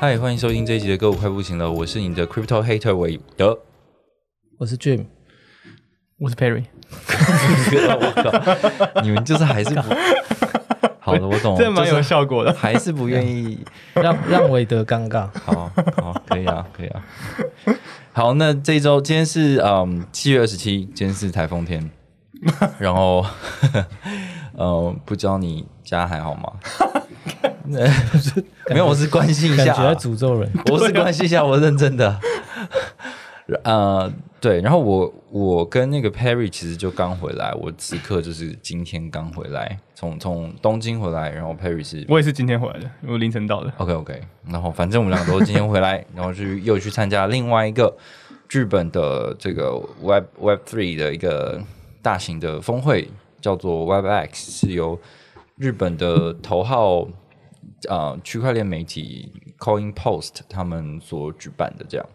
嗨，欢迎收听这一集的《歌舞快不行了》，我是你的 Crypto Hater 韦德。我是 Jim，我是 Perry，我靠，你们就是还是不 好的，我懂，这蛮有效果的，还是不愿意。让让韦德尴尬。好好，可以啊，可以啊。好，那这一周今天是嗯七月二十七，今天是台风天，然后呃，不知道你家还好吗？没有，我是关心一下啊，感觉在诅咒人，我是关心一下，我认真的。呃，对，然后我我跟那个 Perry 其实就刚回来，我此刻就是今天刚回来，从从东京回来，然后 Perry 是我也是今天回来的，我凌晨到的。OK OK，然后反正我们两个都是今天回来，然后去又去参加另外一个日本的这个 Web Web Three 的一个大型的峰会，叫做 WebX，是由日本的头号呃区块链媒体 Coin Post 他们所举办的这样。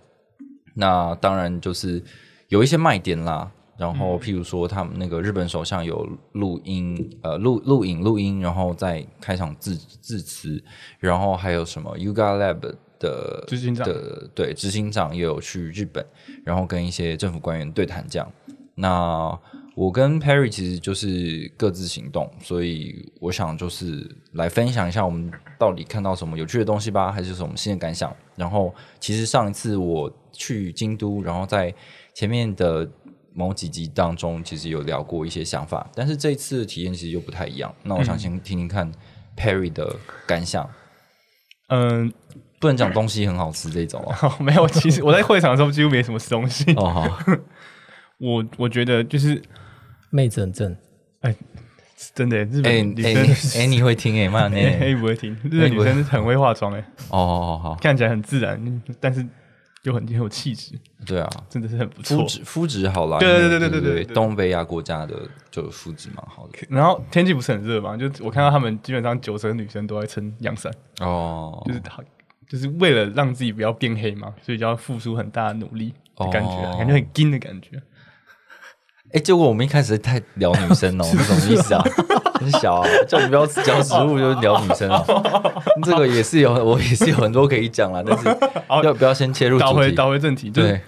那当然就是有一些卖点啦，然后譬如说他们那个日本首相有录音，呃录录影录音，然后在开场致致辞，然后还有什么 Yuga Lab 的执行长的对执行长也有去日本，然后跟一些政府官员对谈这样。那我跟 Perry 其实就是各自行动，所以我想就是来分享一下我们到底看到什么有趣的东西吧，还是什么新的感想。然后其实上一次我去京都，然后在前面的某几集当中，其实有聊过一些想法，但是这一次的体验其实又不太一样。那我想先听听看 Perry 的感想，嗯，不能讲东西很好吃这种哦。没有，其实我在会场的时候几乎没什么吃东西。哦好，我我觉得就是妹子很正，哎真的，日本女生你哎你会听哎妈呢？哎 哎不会听，日本女生很会化妆哎，哦好好，看起来很自然，但是又很很有气质，对啊，真的是很不错。肤质肤质好啦，对因为对对对对对？对对东北亚国家的就肤质蛮好的。然后天气不是很热嘛，就我看到他们基本上九成女生都在撑阳伞，哦，就是好，就是为了让自己不要变黑嘛，所以就要付出很大的努力的感觉啊，哦。感觉很硬的感觉。哎，结果我们一开始太聊女生哦，是什么意思啊？很小啊，叫你不要讲食物就聊女生哦，这个也是有，我也是有很多可以讲啦，但是要不要先切入倒回？倒回正题，就是对，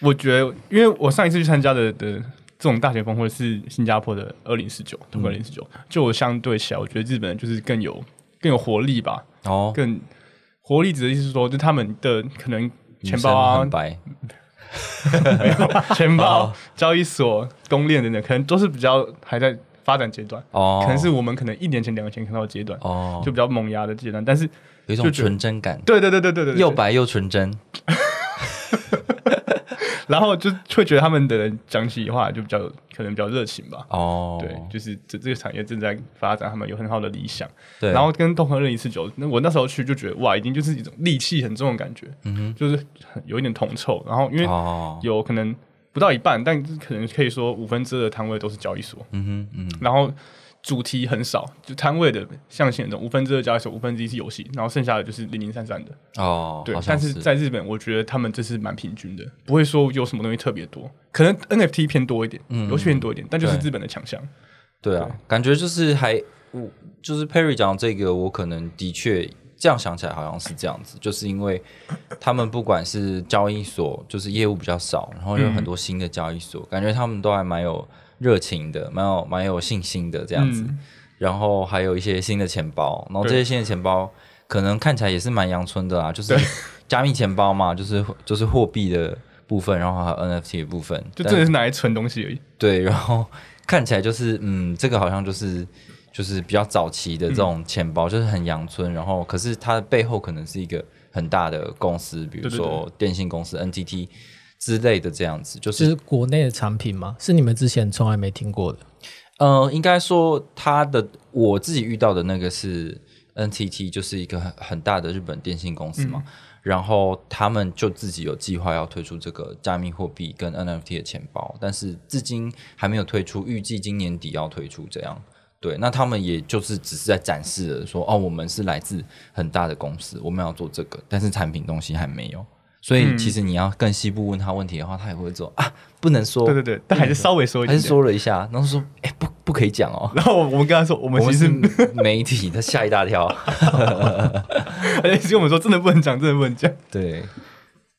我觉得，因为我上一次去参加的的这种大型峰会是新加坡的二零四九，通过二零四九，就我相对起来，我觉得日本人就是更有更有活力吧，哦，更活力指的意思是说，就他们的可能女钱包啊生 钱包哦、交易所、公链等等，可能都是比较还在发展阶段，哦，可能是我们可能一年前、两年前看到的阶段，哦，就比较萌芽的阶段。但是，有一种就纯真感，对对对对对对，对。又白又纯真，然后就会觉得他们的人讲起话就比较可能比较热情吧。哦，对，就是这这个产业正在发展，他们有很好的理想。对，然后跟东河二零四九，那我那时候去就觉得哇，已经就是一种戾气很重的感觉，嗯哼，就是很有一点铜臭。然后因为哦，有可能不到一半，但可能可以说五分之二的摊位都是交易所，嗯哼，嗯，然后主题很少，就摊位的象限这种五分之二交易所，五分之一是游戏，然后剩下的就是零零散散的。哦，对但是在日本，我觉得他们这是蛮平均的，不会说有什么东西特别多，可能 NFT 偏多一点，嗯游戏偏多一点，但就是日本的强项。对啊，感觉就是还我就是 Perry 讲这个，我可能的确这样想起来好像是这样子，就是因为他们不管是交易所，就是业务比较少，然后有很多新的交易所，感觉他们都还蛮有热情的，蛮有蛮有信心的这样子。嗯。然后还有一些新的钱包，然后这些新的钱包可能看起来也是蛮阳春的啊，就是加密钱包嘛，就是就是货币的部分，然后还有 NFT 的部分，就真的是拿来存东西而已。对，然后看起来就是嗯，这个好像就是就是比较早期的这种钱包，就是很阳春，然后可是它的背后可能是一个很大的公司，比如说电信公司 NTT 之类的这样子，就就是是国内的产品吗？是你们之前从来没听过的？呃，应该说它的我自己遇到的那个是 NTT 就是一个很很大的日本电信公司嘛，然后他们就自己有计划要推出这个加密货币跟 NFT 的钱包，但是至今还没有推出，预计今年底要推出这样。对，那他们也就是只是在展示了说，哦，我们是来自很大的公司，我们要做这个，但是产品东西还没有。所以其实你要更细部问他问题的话，他也会做啊，不能说，对对对，但还是稍微说一点点，还是说了一下，然后说，哎、不不可以讲哦。然后我们跟他说，我们其实是媒体，他吓一大跳。而且其实我们说真的不能讲，真的不能讲。对，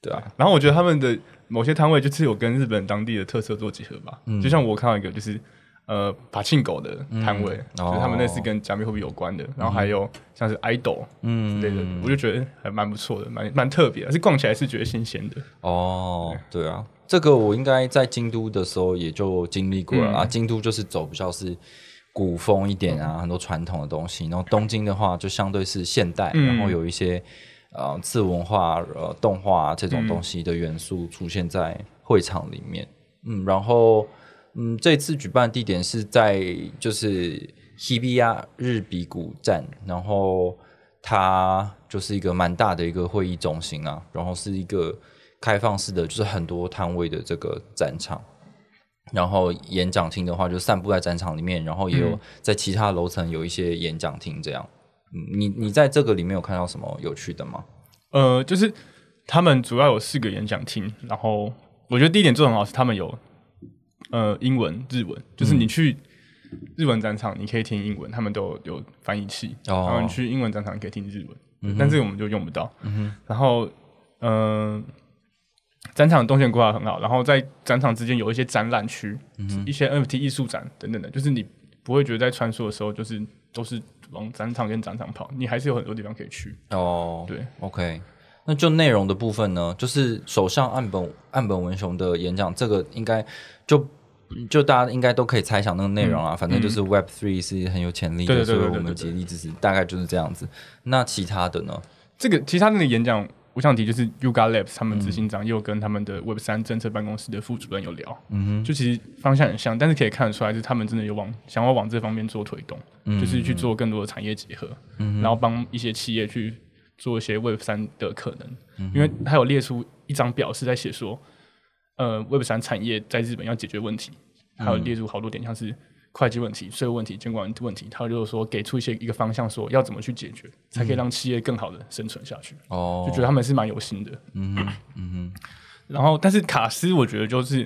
对啊，然后我觉得他们的某些摊位就是有跟日本当地的特色做结合吧，嗯就像我看到一个就是呃法庆狗的摊位，嗯就是他们那是哦跟加密货币有关的，然后还有像是 idol 嗯之类的，我就觉得还蛮不错的，蛮蛮特别而，是逛起来是觉得新鲜的。哦，对啊，这个我应该在京都的时候也就经历过了啊。京都就是走比较是古风一点啊，很多传统的东西。然后东京的话，就相对是现代，嗯然后有一些呃次文化、呃动画、这种东西的元素出现在会场里面。嗯，然后嗯，这次举办地点是在就是 Hibiya 日比谷站，然后它就是一个蛮大的一个会议中心啊，然后是一个开放式的，就是很多摊位的这个展场。然后演讲厅的话，就散布在展场里面，然后也有在其他楼层有一些演讲厅这样。嗯，你你在这个里面有看到什么有趣的吗？呃，就是他们主要有四个演讲厅，然后我觉得第一点做得很好是他们有呃英文、日文，就是嗯。你去日文展场你可以听英文，他们都有有翻译器，哦。然后你去英文展场你可以听日文，但这个我们就用不到。然后嗯、呃展场动线规划很好，然后在展场之间有一些展览区，一些 NFT 艺术展等等的，就是你不会觉得在穿梭的时候就是都是往展场跟展场跑，你还是有很多地方可以去。哦，对，OK。那就内容的部分呢，就是首相岸本岸本文雄的演讲，这个应该就就大家应该都可以猜想那个内容啊。反正就是 Web Three 是很有潜力的，所以我们对对对竭力支持，大概就是这样子。那其他的呢？这个其他那个演讲，我想提就是 Yuga Labs 他们执行长又跟他们的 Web 三政策办公室的副主任有聊，嗯哼，就其实方向很像，但是可以看得出来是他们真的有往想要往这方面做推动，就是去做更多的产业结合，然后帮一些企业去做一些 Web 三的可能，因为他有列出一张表是在写说，呃，Web 三产业在日本要解决问题，还有列入好多点，像是会计问题、税务问题、监管问题，他就是说给出一些一个方向，说要怎么去解决，才可以让企业更好的生存下去。哦，就觉得他们是蛮有心的。嗯哼，嗯哼。然后，但是卡斯，我觉得就是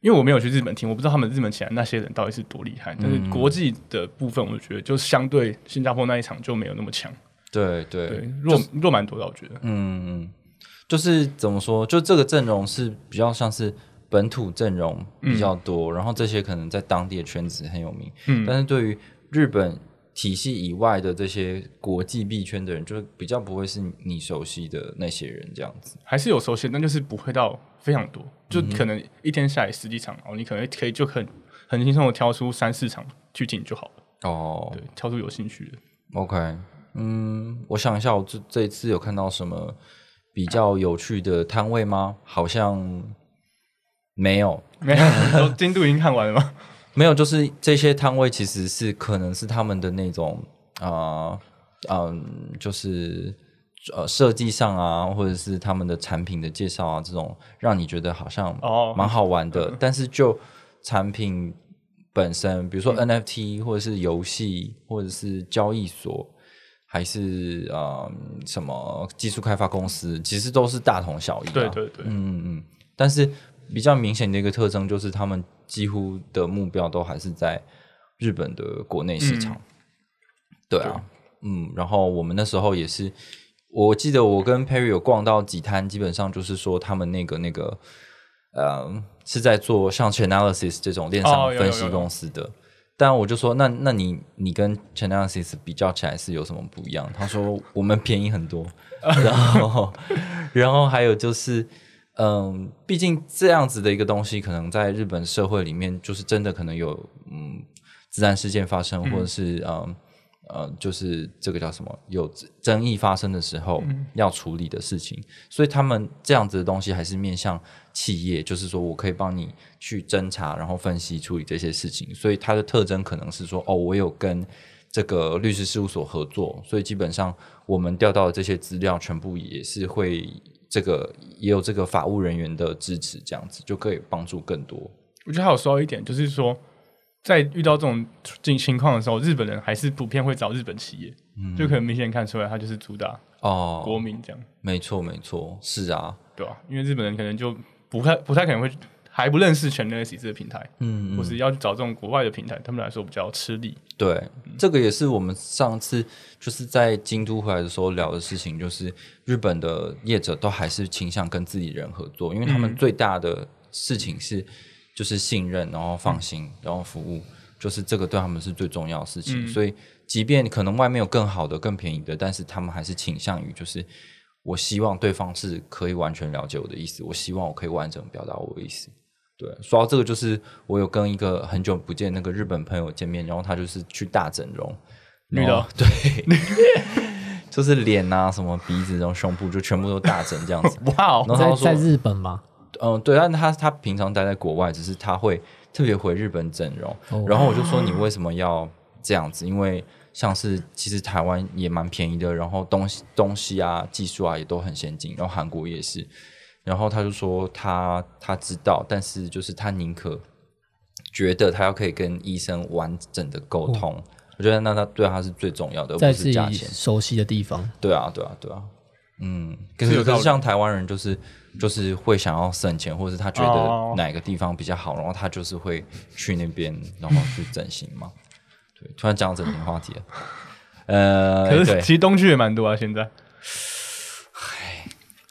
因为我没有去日本听，我不知道他们日本起来那些人到底是多厉害。但是国际的部分，我觉得就相对新加坡那一场就没有那么强。对对对，弱弱蛮多的，我觉得。嗯，嗯，就是怎么说，就这个阵容是比较像是本土阵容比较多，然后这些可能在当地的圈子很有名，嗯但是对于日本体系以外的这些国际币圈的人，就比较不会是你熟悉的那些人这样子。还是有熟悉，但就是不会到非常多，就可能一天下来十几场哦，你可能可以就很很轻松的挑出三四场去进就好了。哦对，挑出有兴趣的。，OK，嗯，我想一下，我这这一次有看到什么比较有趣的摊位吗？好像没有，没有，都进度已经看完了吗？没有，就是这些摊位其实是可能是他们的那种啊嗯、就是呃设计上啊，或者是他们的产品的介绍啊，这种让你觉得好像哦蛮好玩的。但是就产品本身，比如说 NFT 或者是游戏，或者是交易所，还是呃什么技术开发公司，其实都是大同小异、啊。对对对，嗯但是比较明显的一个特征就是，他们几乎的目标都还是在日本的国内市场。对啊，嗯，然后我们那时候也是，我记得我跟 Perry 有逛到几摊，基本上就是说他们那个那个呃是在做像 Chainalysis 这种链哦上分析有有公司的。但我就说，那那你你跟 Chainalysis 比较起来是有什么不一样？他说我们便宜很多，然后然后还有就是，嗯，毕竟这样子的一个东西，可能在日本社会里面，就是真的可能有嗯自然事件发生，或者是嗯呃，就是这个叫什么有争议发生的时候要处理的事情，所以他们这样子的东西还是面向企业，就是说我可以帮你去侦查，然后分析处理这些事情，所以它的特征可能是说，哦，我有跟这个律师事务所合作，所以基本上我们调到的这些资料全部也是会这个也有这个法务人员的支持，这样子就可以帮助更多。我觉得还有说一点，就是说，在遇到这种情情况的时候，日本人还是普遍会找日本企业，就可能明显看出来，他就是主打哦，国民这样，没错没错，是啊，对吧、因为日本人可能就不太不太可能会还不认识全 n s 这个平台，嗯，或是要去找这种国外的平台，他们来说比较吃力。对，这个也是我们上次就是在京都回来的时候聊的事情，就是日本的业者都还是倾向跟自己人合作，因为他们最大的事情是就是信任，然后放心，然后服务，就是这个对他们是最重要的事情。所以，即便可能外面有更好的、更便宜的，但是他们还是倾向于就是。我希望对方是可以完全了解我的意思，我希望我可以完整表达我的意思。对，说到这个，就是我有跟一个很久不见那个日本朋友见面，然后他就是去大整容，女的对，就是脸啊、什么鼻子、然后胸部就全部都大整这样子。哇哦，然后他说，在在日本吗？嗯，对，但他他平常待在国外，只是他会特别回日本整容。哦然后我就说你为什么要这样子？因为像是其实台湾也蛮便宜的，然后东西东西啊、技术啊也都很先进，然后韩国也是。然后他就说他他知道，但是就是他宁可觉得他要可以跟医生完整的沟通。我觉得那他对他是最重要的，而在自己不是价钱。熟悉的地方，对啊，对啊，对啊。嗯，可是可是像台湾人就是就是会想要省钱，或者是他觉哦得哪个地方比较好，然后他就是会去那边，然后去整形嘛。对，突然讲到整形话题了。呃，可是，其实东区也蛮多啊，现在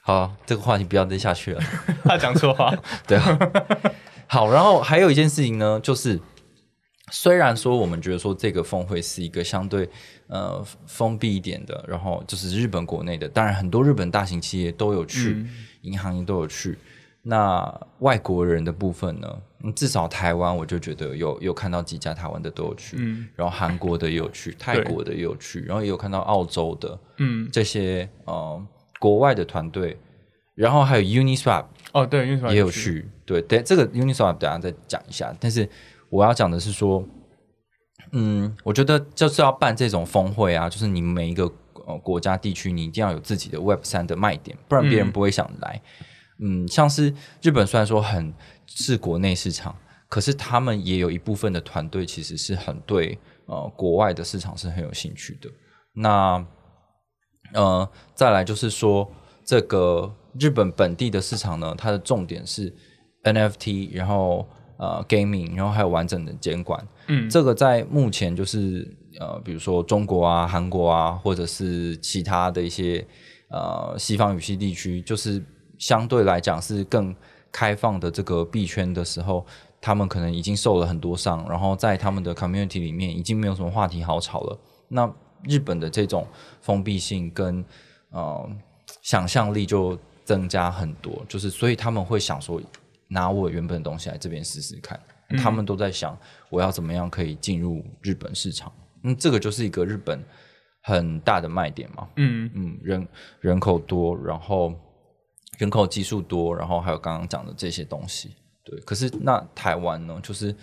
好，这个话题不要再下去了。他讲错话，对啊，好，然后还有一件事情呢，就是虽然说我们觉得说这个峰会是一个相对呃封闭一点的，然后就是日本国内的，当然很多日本大型企业都有去，银行也都有去。那外国人的部分呢？嗯至少台湾我就觉得有有看到几家台湾的都有去，嗯然后韩国的也有去，泰国的也有去，然后也有看到澳洲的嗯，这些呃国外的团队，然后还有 Uniswap 哦对，Uniswap 也有去，对，等这个 Uniswap 等下再讲一下。但是我要讲的是说，嗯，我觉得就是要办这种峰会啊，就是你每一个呃国家地区，你一定要有自己的 Web 三的卖点，不然别人嗯不会想来。嗯像是日本虽然说很是国内市场，可是他们也有一部分的团队其实是很对呃国外的市场是很有兴趣的。那呃，再来就是说，这个日本本地的市场呢，它的重点是 NFT，然后呃 gaming，然后还有完整的监管。嗯这个在目前就是呃，比如说中国啊、韩国啊，或者是其他的一些呃西方语系地区，就是相对来讲是更开放的这个币圈的时候，他们可能已经受了很多伤，然后在他们的 community 里面已经没有什么话题好吵了。那日本的这种封闭性跟呃想象力就增加很多，就是所以他们会想说，拿我原本的东西来这边试试看。他们都在想我要怎么样可以进入日本市场。嗯，这个就是一个日本很大的卖点嘛。嗯嗯，人人口多，然后人口基数多，然后还有刚刚讲的这些东西。对，可是那台湾呢？就是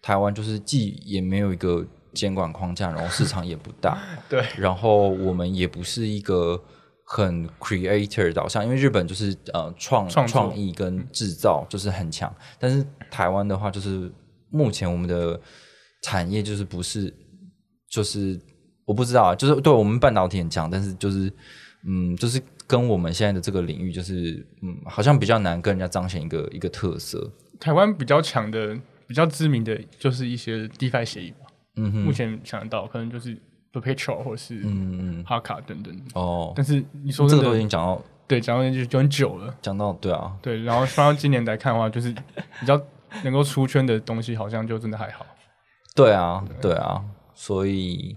台湾就是既也没有一个监管框架，然后市场也不大，对，然后我们也不是一个很 creator 导向，因为日本就是呃创创创意跟制造就是很强，但是台湾的话就是目前我们的产业就是不是就是我不知道啊，就是对我们半导体很强，但是就是嗯就是跟我们现在的这个领域就是嗯好像比较难跟人家彰显一个一个特色，台湾比较强的、比较知名的就是一些 DeFi 协议吧。嗯哼，目前想得到可能就是 Perpetual 或是嗯嗯。哈卡等等。哦，但是你说这个都已，经讲到对，讲到就就很久了。讲到对啊，对，然后放到今年来看的话，就是比较能够出圈的东西，好像就真的还好。对啊，对。啊，所以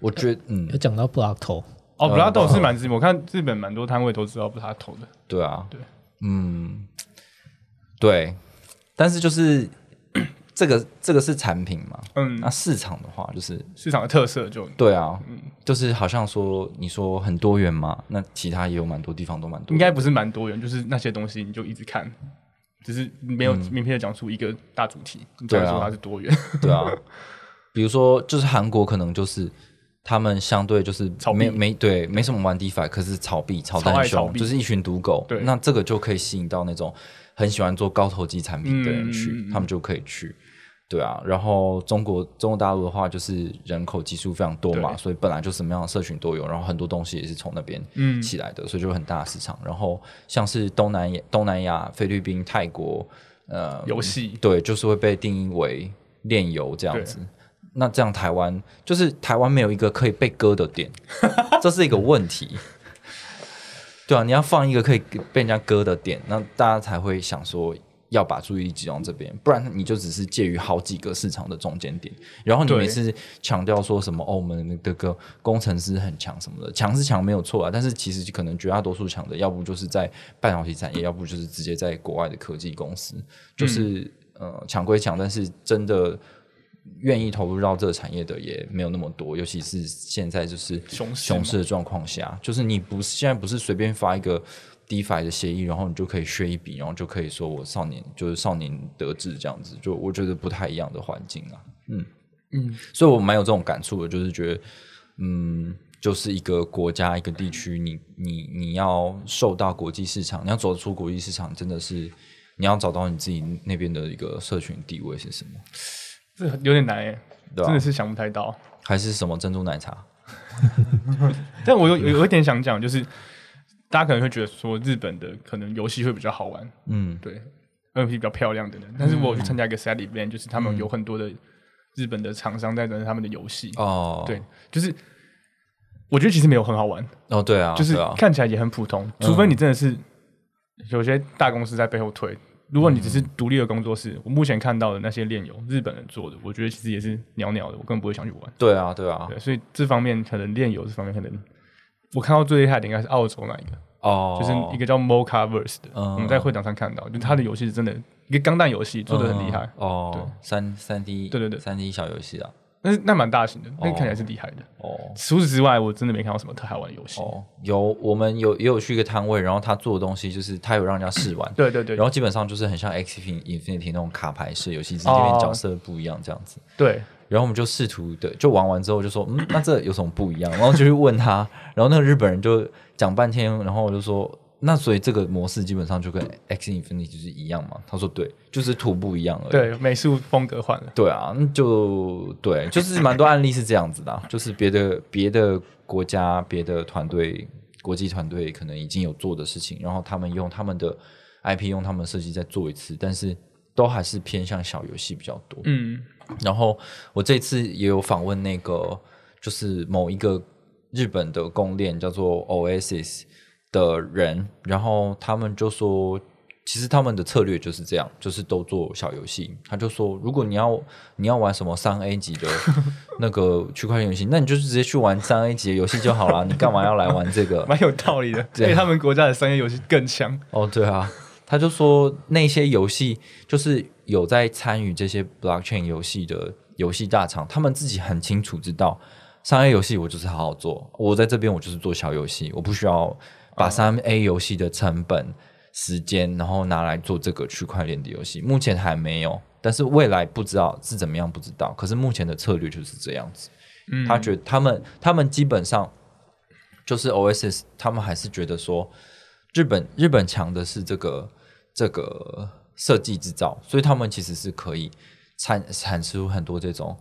我觉得嗯。有讲到 Block 头，哦呃 b l a d o 是蛮知名，我看日本蛮多摊位都知道不是他投的。对啊，对，嗯，对，但是就是这个这个是产品嘛，嗯。那，市场的话就是市场的特色就对啊，就是好像说你说很多元嘛，那其他也有蛮多地方都蛮多元，应该不是蛮多元，就是那些东西你就一直看，只是没有明确的讲出一个大主题，你才会对啊说它是多元。对啊，比如说就是韩国可能就是他们相对就是没没对没什么玩 DeFi，可是炒币炒得超爱很凶，就是一群赌狗。对。那这个就可以吸引到那种很喜欢做高投机产品的人去，他们就可以去。对啊，然后中国中国大陆的话，就是人口基数非常多嘛，所以本来就什么样的社群都有，然后很多东西也是从那边嗯起来的，所以就很大的市场。然后像是东南亚、东南亚、菲律宾、泰国，呃，游戏对，就是会被定义为炼油这样子。那这样台湾就是台湾没有一个可以被割的点，这是一个问题。对啊，你要放一个可以被人家割的点，那大家才会想说要把注意力集中这边，不然你就只是介于好几个市场的中间点。然后你每次强调说什么哦，我们的个工程师很强什么的，强是强没有错啊，但是其实可能绝大多数强的，要不就是在半导体产业，要不就是直接在国外的科技公司，就是、呃强归强，但是真的。愿意投入到这个产业的也没有那么多，尤其是现在就是熊市熊市的状况下，就是你不是现在不是随便发一个 DeFi 的协议，然后你就可以削一笔，然后就可以说我少年就是少年得志这样子，就我觉得不太一样的环境啊，嗯。嗯，所以我蛮有这种感触的，就是觉得嗯。就是一个国家、一个地区，你你你要受到国际市场，你要走出国际市场，真的是你要找到你自己那边的一个社群地位是什么，这有点难哎，对吧、真的是想不太到。还是什么珍珠奶茶？但我有有有一点想讲，就是大家可能会觉得说日本的可能游戏会比较好玩，嗯。对，NFT 比较漂亮的人。但是我有去参加一个 side event，就是他们有很多的日本的厂商在玩他们的游戏，哦，对，就是我觉得其实没有很好玩，哦，对啊，就是对啊，看起来也很普通，除非你真的是有些大公司在背后推。如果你只是独立的工作室，我目前看到的那些炼油，日本人做的，我觉得其实也是鸟鸟的，我根本不会想去玩。对啊，对啊，对，所以这方面可能炼油这方面可能，我看到最厉害的应该是澳洲那一个，哦，就是一个叫 Mocaverse 的，嗯。我们在会场上看到，就他的游戏是真的一个钢弹游戏，做的很厉害，嗯哦，三三 D，对对对。三 D 小游戏啊，但是那蛮大型的，那看起来是厉害的。哦除此之外，我真的没看到什么特好玩的游戏。哦，有我们有也有去一个摊位，然后他做的东西就是他有让人家试玩，对对对，然后基本上就是很像 X Infinity 那种卡牌式游戏，只是这哦边角色不一样这样子。对然后我们就试图的，就玩完之后就说，嗯，那这有什么不一样？然后就去问他，然后那个日本人就讲半天，然后我就说，那所以这个模式基本上就跟 X Infinity 就是一样嘛？他说对，就是图不一样而已。对，美术风格换了。对啊，那就对，就是蛮多案例是这样子的啊，就是别的别的国家、别的团队、国际团队可能已经有做的事情，然后他们用他们的 IP、用他们的设计再做一次，但是都还是偏向小游戏比较多。嗯，然后我这次也有访问那个，就是某一个日本的公链叫做 Oasis 的人，然后他们就说，其实他们的策略就是这样，就是都做小游戏。他就说，如果你要你要玩什么三 A 级的 那个区块链游戏，那你就是直接去玩三 A 级的游戏就好了，你干嘛要来玩这个？蛮有道理的。而对他们国家的商业游戏更强。哦，对啊，他就说那些游戏就是有在参与这些 blockchain 游戏的游戏大厂，他们自己很清楚知道，商业游戏我就是好好做，我在这边我就是做小游戏，我不需要把三 A 游戏的成本、时间，然后拿来做这个区块链的游戏。目前还没有，但是未来不知道是怎么样，不知道。可是目前的策略就是这样子。嗯，他觉得他们他们基本上就是 OSS，他们还是觉得说日本日本强的是这个这个设计制造，所以他们其实是可以产产出很多这种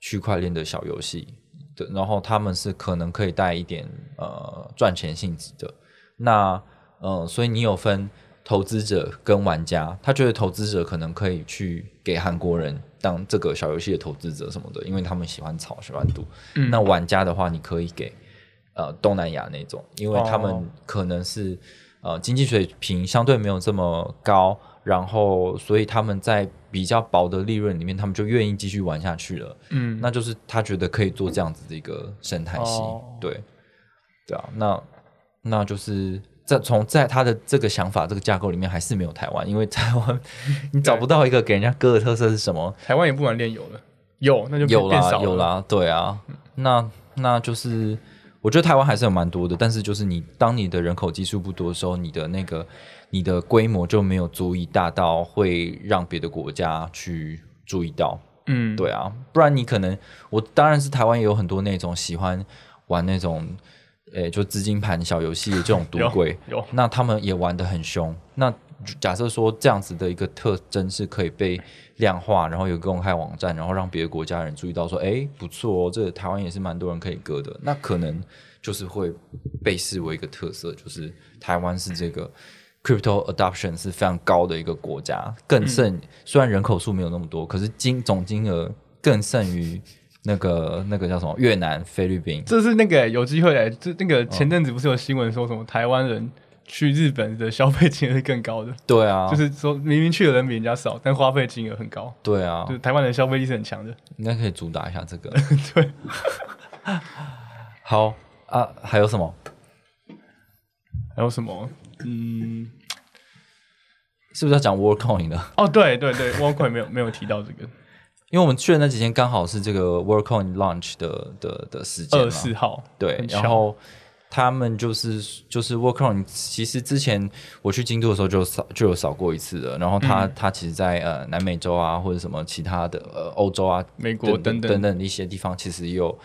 区块链的小游戏的，然后他们是可能可以带一点呃赚钱性质的。那嗯，所以你有分投资者跟玩家，他觉得投资者可能可以去给韩国人当这个小游戏的投资者什么的，因为他们喜欢炒喜欢赌。嗯那玩家的话，你可以给呃东南亚那种，因为他哦们可能是、呃经济水平相对没有这么高，然后所以他们在比较薄的利润里面，他们就愿意继续玩下去了。嗯，那就是他觉得可以做这样子的一个生态系，哦对，对啊，那那就是在从在他的这个想法、这个架构里面，还是没有台湾，因为台湾你找不到一个给人家割的特色是什么，台湾也不玩炼油了，有那就有啦有。啦，对啊，那那就是我觉得台湾还是有蛮多的，但是就是你当你的人口基数不多的时候，你的那个你的规模就没有足以大到会让别的国家去注意到。嗯，对啊，不然你可能我当然是台湾也有很多那种喜欢玩那种，诶、就资金盘小游戏的这种 赌鬼，有。那他们也玩的很凶。那假设说这样子的一个特征是可以被量化，然后有公开网站，然后让别的国家人注意到说，诶，不错哦，这个台湾也是蛮多人可以割的，那可能就是会被视为一个特色，就是台湾是这个 crypto adoption 是非常高的一个国家，更胜、虽然人口数没有那么多，可是金总金额更胜于那个那个叫什么越南、菲律宾。这是那个有机会来，这那个前阵子不是有新闻说什么台湾人去日本的消费金额是更高的，对啊，就是说明明去的人比人家少，但花费金额很高，对啊就，是台湾人消费力是很强的。应该可以主打一下这个。对，好啊，还有什么？还有什么？嗯，是不是要讲 WorldCoin 的？哦，对对对 w a l c o i n 没有没有提到这个因为我们去的那几天刚好是这个 WorldCoin launch 的的的时间嘛。二四号，对然后他们就是就是 WorldCoin，其实之前我去京都的时候就扫就有扫过一次的，然后他、嗯。它其实在呃南美洲啊或者什么其他的呃欧洲啊美国等等等。等等一些地方其实也有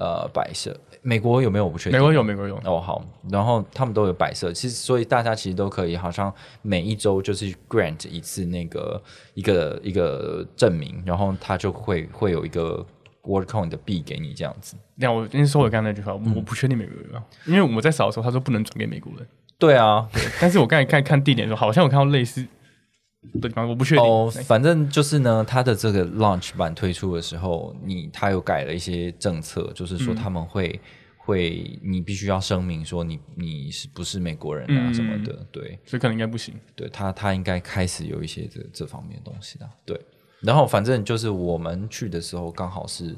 呃摆设，美国有没有？我不确定，美国有美国有，哦，好，然后他们都有摆设，其实所以大家其实都可以，好像每一周就是 grant 一次那个一个一个证明，然后他就会会有一个 WorldCoin 的币给你这样子。那我先说我刚才那句话，嗯。我我不确定美国有没有，因为我们在扫的时候他说不能转给美国人，对啊，但是我刚才看看地点的时候，好像我看到类似的地方，我不确定。哦，对反正就是呢，它的这个 launch 版推出的时候，你它有改了一些政策，就是说他们会、会你必须要声明说你你是不是美国人啊嗯什么的，对。所以可能应该不行。对他，他应该开始有一些这这方面的东西的。对，然后反正就是我们去的时候刚好是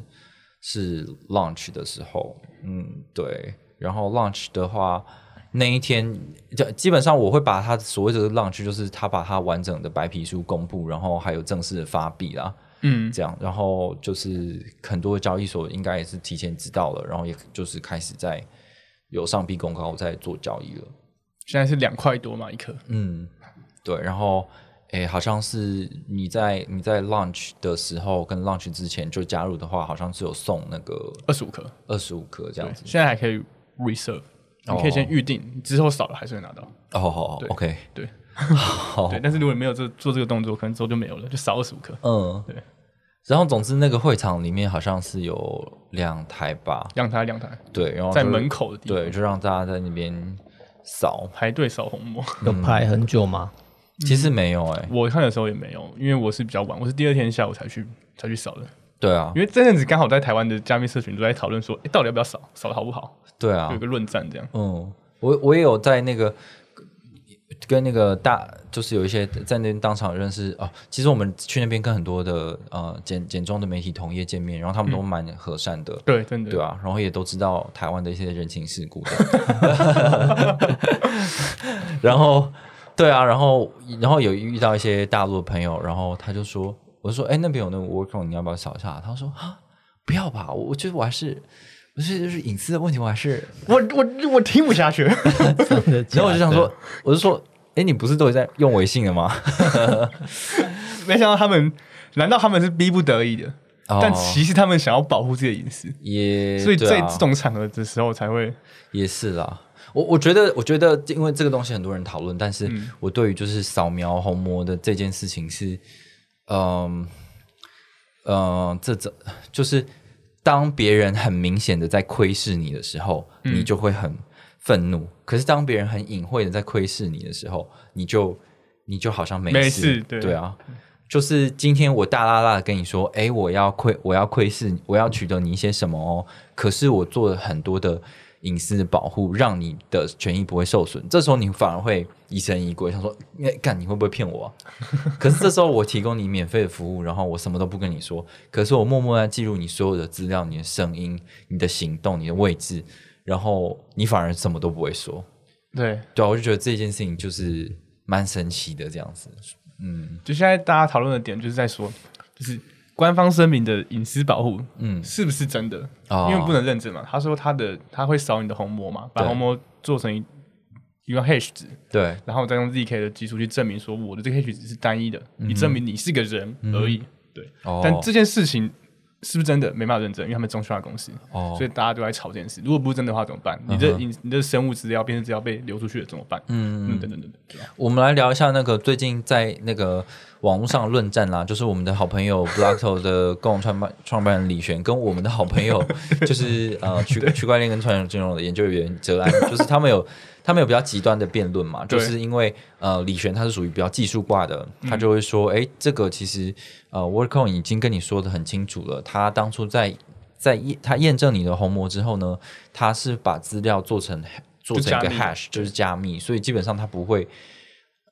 是 launch 的时候，嗯，对。然后 launch 的话，那一天就基本上我会把他所谓的 launch，就是他把他完整的白皮书公布，然后还有正式的发币啦，嗯，这样。然后就是很多交易所应该也是提前知道了，然后也就是开始在有上币公告在做交易了。现在是两块多嘛一颗，嗯，对，然后诶，好像是你在你在 launch 的时候跟 launch 之前就加入的话，好像是有送那个二十五颗，二十五颗这样子。现在还可以 reserve，你可以先预定，之后少了还是会拿到。哦，好好对，OK，对好，对，但是如果你没有这做这个动作，可能之后就没有了，就少二十五颗。嗯，对。然后总之那个会场里面好像是有两台吧，两台两台，对，然后在门口的地方，对，就让大家在那边扫。排队扫红魔。有排很久吗？其实没有哎、我看的时候也没有，因为我是比较晚，我是第二天下午才去才去扫的。对啊因，为这阵子刚好在台湾的加密社群都在讨论说，诶，到底要不要扫，扫的好不好？对啊有一，个论战这样。嗯，我我也有在那个跟那个大，就是有一些在那边当场认识哦。其实我们去那边跟很多的呃简简中的媒体同业见面，然后他们都蛮和善的，对，真的。对啊，然后也都知道台湾的一些人情世故的。然后对啊，然后然后有遇到一些大陆的朋友，然后他就说，我就说，哎，那边有那个 workroom，你要不要扫一下？他说啊，不要吧，我我觉得我还是。我觉得就是隐私的问题，我还是我我我听不下去。然后我就想说，我就说，哎，你不是都在用微信的吗？没想到他们，难道他们是逼不得已的？哦但其实他们想要保护自己的隐私，也，所以在这种场合的时候才会。也是啦。我我觉得，我觉得，因为这个东西很多人讨论，但是嗯我对于就是扫描虹膜的这件事情是，嗯嗯，这这就是当别人很明显的在窥视你的时候，嗯你就会很愤怒；可是当别人很隐晦的在窥视你的时候，你就你就好像没没事，对啊。就是今天我大拉拉的跟你说，哎，我要窥，我要窥视，我要取得你一些什么哦。可是我做了很多的隐私的保护，让你的权益不会受损。这时候你反而会疑神疑鬼，想说，哎，干你会不会骗我、啊？可是这时候我提供你免费的服务，然后我什么都不跟你说，可是我默默在记录你所有的资料、你的声音、你的行动、你的位置，然后你反而什么都不会说。对，对啊，我就觉得这件事情就是蛮神奇的，这样子。嗯就现在大家讨论的点就是在说，就是官方声明的隐私保护嗯，是不是真的？哦。因为不能认证嘛。他说他的他会扫你的虹膜嘛，把虹膜做成一一个 hash 值，对，然后再用 zk 的技术去证明说我的这个 hash 值是单一的，嗯你证明你是个人而已。对，哦。但这件事情是不是真的没办法认证，因为他们中心化公司，哦所以大家都在吵这件事。如果不是真的话怎么办？你的嗯你你的生物资料、辨识资料被流出去了怎么办？嗯嗯，等等等等，对？我们来聊一下那个最近在那个网络上论战啦，就是我们的好朋友 Blockto 的共同创办创办人李璇，跟我们的好朋友就是呃区 区块链跟传统金融的研究员哲安，就是他们有他们有比较极端的辩论嘛，就是因为呃李璇他是属于比较技术挂的，他就会说，哎、这个其实呃 Workcoin 已经跟你说的很清楚了，他当初在在验他验证你的虹膜之后呢，他是把资料做成做成一个 hash，就是加密，所以基本上他不会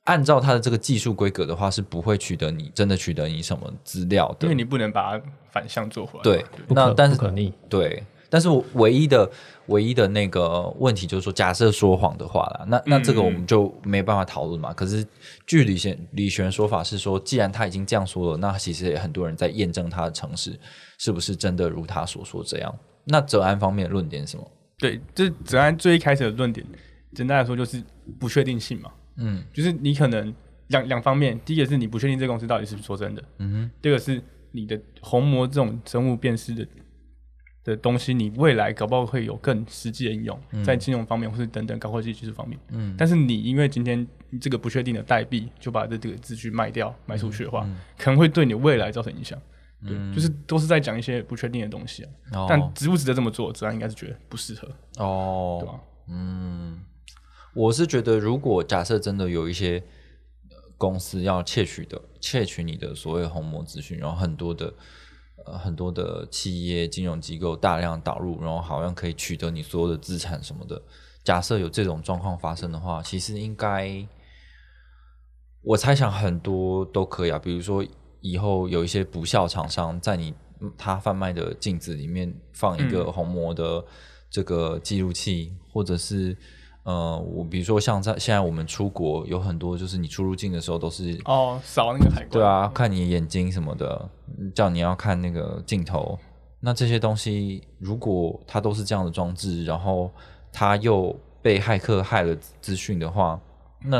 按照它的这个技术规格的话，是不会取得你真的取得你什么资料的因为。你不能把它反向做回来。对，那但是不可逆。对，但是我唯一的唯一的那个问题就是说，假设说谎的话啦，那那这个我们就没办法讨论嘛。可是据李贤李璇的说法是说，既然他已经这样说了，那其实也很多人在验证他的诚实是不是真的如他所说这样。那泽安方面的论点是什么？对，这泽安最一开始的论点，简单来说就是不确定性嘛。嗯，就是你可能两两方面，第一个是你不确定这个公司到底是不是说真的，嗯哼，第二个是你的虹膜这种生物辨识的的东西，你未来搞不好会有更实际的应用，在金融方面或是等等高科技技术方面。嗯但是你因为今天这个不确定的代币就把这这个资讯卖掉卖出去的话，可能会对你未来造成影响。对，就是都是在讲一些不确定的东西啊。哦但值不值得这么做，自然应该是觉得不适合，哦对哦，吧？嗯，我是觉得，如果假设真的有一些呃公司要窃取的窃取你的所谓虹膜资讯，然后很多的呃很多的企业金融机构大量导入，然后好像可以取得你所有的资产什么的。假设有这种状况发生的话，其实应该我猜想很多都可以啊，比如说以后有一些不孝厂商在你嗯他贩卖的镜子里面放一个虹膜的这个记录器，或者是呃，我比如说像在现在我们出国有很多，就是你出入境的时候都是哦，扫那个海关，对啊，看你眼睛什么的，嗯叫你要看那个镜头。那这些东西，如果它都是这样的装置，然后它又被骇客害了资讯的话，那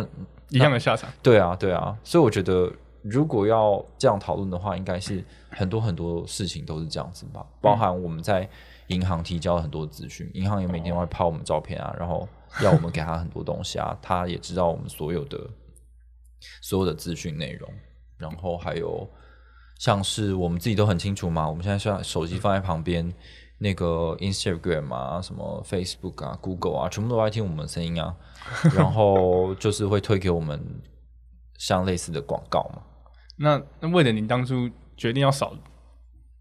一样的下场。对啊，对啊，所以我觉得如果要这样讨论的话，应该是很多很多事情都是这样子吧，包含我们在银行提交了很多资讯，银行也每天会拍我们照片啊，然后要我们给他很多东西啊，他也知道我们所有的所有的资讯内容，然后还有像是我们自己都很清楚嘛，我们现在像手机放在旁边。那个 Instagram 啊，什么 Facebook 啊、Google 啊，全部都在听我们的声音啊，然后就是会推给我们像类似的广告嘛。那那为了你当初决定要扫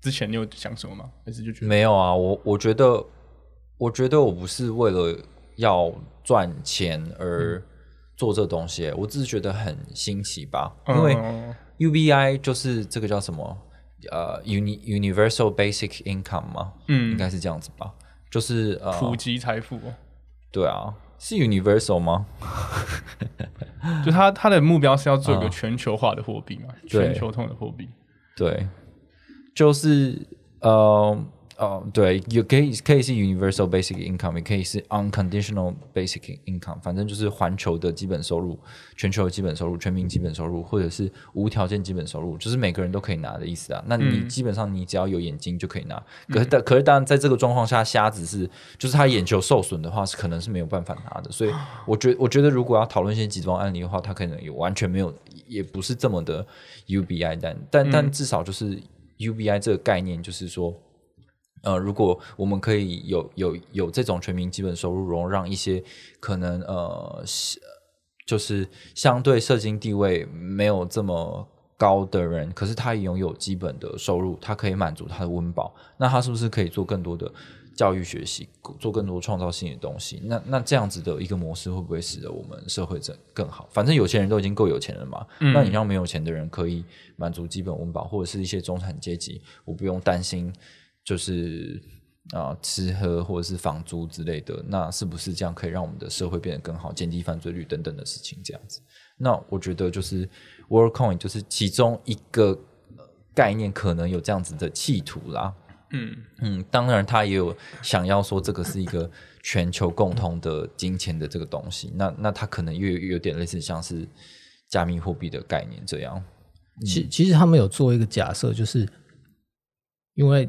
之前，你有想什么吗？还是就觉得没有啊，我我觉得，我觉得我不是为了要赚钱而做这东西，我只是觉得很新奇吧，因为嗯 UBI 就是这个叫什么呃 uni universal basic income 嘛，嗯。应该是这样子吧，就是呃，普及财富。哦，对啊，是 universal 吗？就他他的目标是要做一个嗯。全球化的货币嘛，对。全球通的货币。对，就是呃呃，对，也可以可以是 universal basic income，也可以是 unconditional basic income，反正就是环球的基本收入、全球的基本收入、全民基本收入，或者是无条件基本收入，就是每个人都可以拿的意思啊。那你嗯基本上你只要有眼睛就可以拿，可是但可是当然在这个状况下，瞎子是就是他眼球受损的话，是可能是没有办法拿的。所以我觉我觉得如果要讨论一些极端案例的话，他可能也完全没有，也不是这么的 UBI，但但但至少就是 UBI 这个概念，就是说。呃，如果我们可以有有有这种全民基本收入，然后让一些可能呃，是就是相对社经地位没有这么高的人，可是他也拥有基本的收入，他可以满足他的温饱，那他是不是可以做更多的教育学习，做更多创造性的东西？那那这样子的一个模式会不会使得我们社会更更好？反正有钱人都已经够有钱了嘛，那你让没有钱的人可以满足基本温饱，或者是一些中产阶级，我不用担心。就是啊、吃喝或者是房租之类的，那是不是这样可以让我们的社会变得更好，降低犯罪率等等的事情？这样子，那我觉得就是 WorldCoin 就是其中一个呃概念，可能有这样子的企图啦。嗯嗯，当然他也有想要说这个是一个全球共同的金钱的这个东西，那那他可能又有有点类似像是加密货币的概念这样。其其实他们有做一个假设，就是因为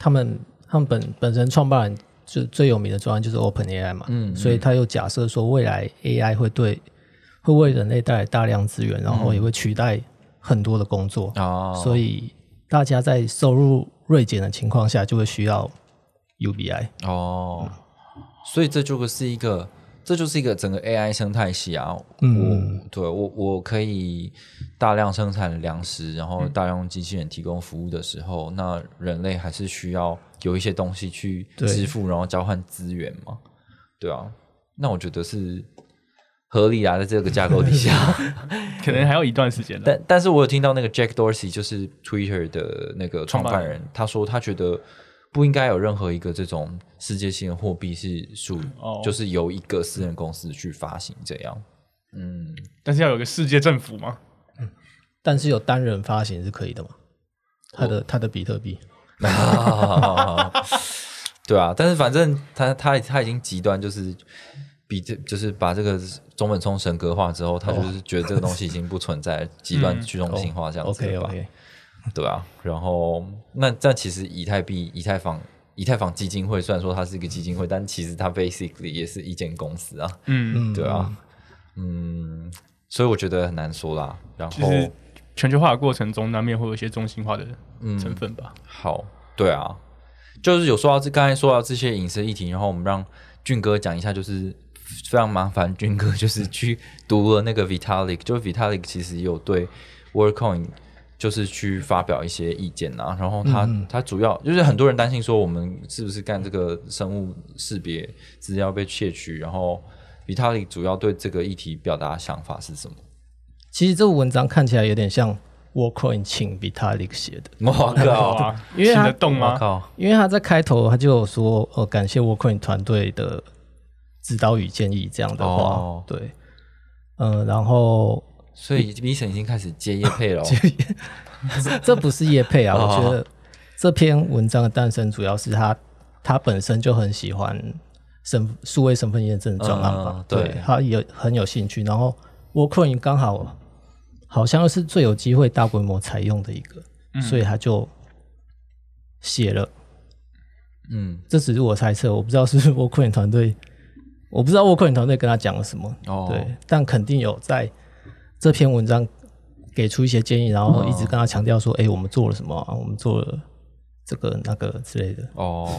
他们他们本本身创办人就最有名的专案就是 Open AI 嘛，嗯所以他又假设说未来 AI 会对会为人类带来大量资源，然后也会取代很多的工作，哦，所以大家在收入锐减的情况下，就会需要 UBI。哦，所以这就是一个，这就是一个整个 AI 生态系啊。嗯我对我我可以大量生产粮食，然后大量用机器人提供服务的时候，那人类还是需要有一些东西去支付，然后交换资源嘛。对啊，那我觉得是合理啊，在这个架构底下。可能还要一段时间。但但是我有听到那个 Jack Dorsey，就是 Twitter 的那个创办人，他说他觉得不应该有任何一个这种世界性的货币是属于，哦就是由一个私人公司去发行这样。嗯，但是要有个世界政府吗，但是有单人发行是可以的嘛？他的他的比特币，对啊，但是反正他他他已经极端就是。比这就是把这个中本聪神格化之后，他就是觉得这个东西已经不存在，极端去中心化这样子 OK 吧。OK，对啊，然后那但其实以太币、以太坊、以太坊基金会虽然说它是一个基金会，但其实它 basically 也是一间公司啊，嗯，对啊，嗯，所以我觉得很难说啦。然后、全球化的过程中，难免会有一些中心化的嗯成分吧。好，对啊，就是有说到这刚才说到这些隐私议题，然后我们让俊哥讲一下，就是非常麻烦俊哥就是去读了那个 Vitalik，就是 Vitalik 其实也有对 WorldCoin 就是去发表一些意见啊，然后他、他主要就是很多人担心说我们是不是干这个生物识别资料被窃取，然后 Vitalik 主要对这个议题表达的想法是什么？其实这个文章看起来有点像 Warcoin 请 Vitalik 写的，我靠！哇，因为他得动吗？靠！因为他在开头他就有说，呃，感谢 Warcoin 团队的指导与建议这样的话，哦对，呃，然后所以 v o n 已经开始接叶配了哦，这 这不是叶配啊，哦。我觉得这篇文章的诞生主要是他他本身就很喜欢身数位身份验证专案吧。嗯，对。对他也很有兴趣，然后 Warcoin 刚好好像是最有机会大规模采用的一个，所以他就写了。嗯，这只是我猜测，我不知道是不是 Warcoin 团队，我不知道 Warcoin 团队跟他讲了什么，哦，对，但肯定有在这篇文章给出一些建议，然后一直跟他强调说，哎、我们做了什么啊、我们做了这个那个之类的。哦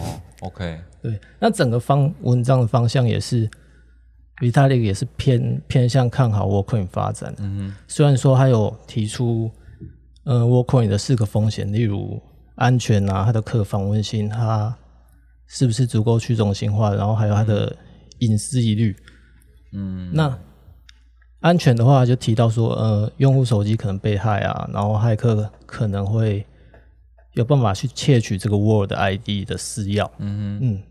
，OK，对，那整个方文章的方向也是，Vitalik 也是偏偏向看好 Warcoin 发展。嗯虽然说他有提出，呃，Warcoin 的四个风险，例如安全啊，它的可访问性，它是不是足够去中心化，然后还有它的隐私疑虑。嗯那安全的话，就提到说，呃，用户手机可能被害啊，然后骇客可能会有办法去窃取这个 Word ID 的私钥。嗯嗯，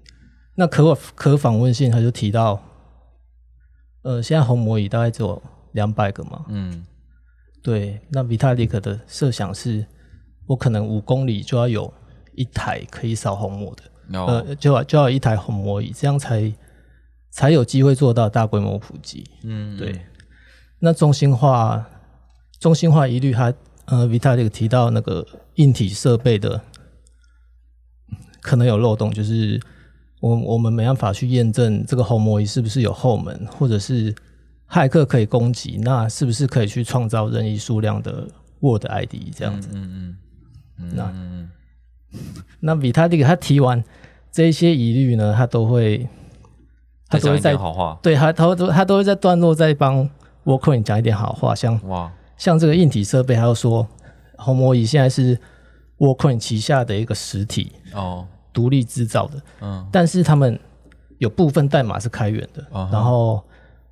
那可可访问性，他就提到，呃，现在红魔椅大概只有两百个嘛，嗯。对，那 Vitalik 的设想是，我可能五公里就要有一台可以扫红魔的，呃，就要就要一台红魔椅，这样才才有机会做到大规模普及。嗯对，那中心化中心化疑虑它，呃，Vitalik 提到那个硬体设备的可能有漏洞，就是我我们没办法去验证这个虹膜仪是不是有后门，或者是骇客可以攻击，那是不是可以去创造任意数量的 Word ID 这样子？嗯嗯那嗯那 Vitalik 他提完这些疑虑呢，他都会他都会在对他他都他都会在段落在帮 Warcoin 讲一点好话，像哇，像这个硬体设备，还有说红魔仪现在是 Warcoin 旗下的一个实体，哦，独立制造的，嗯。但是他们有部分代码是开源的，然后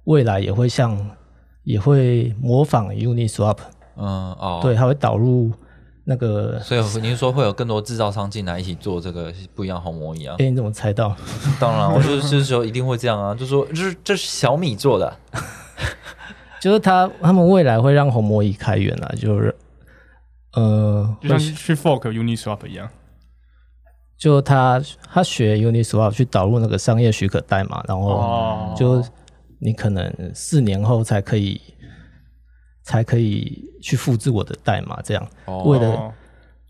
未来也会像也会模仿 Uniswap，、嗯哦，对，，它会导入那个，所以您说会有更多制造商进来一起做这个不一样红魔一样。哎、，你怎么猜到？当然，我就是就是说一定会这样啊，就说这是这是小米做的，就是他他们未来会让红魔一开源啊，就是呃，就像是去 fork Uniswap 一样。就他他学 Uniswap 去导入那个商业许可代码，然后哦就你可能四年后才可以才可以去复制我的代码，这样哦为了哦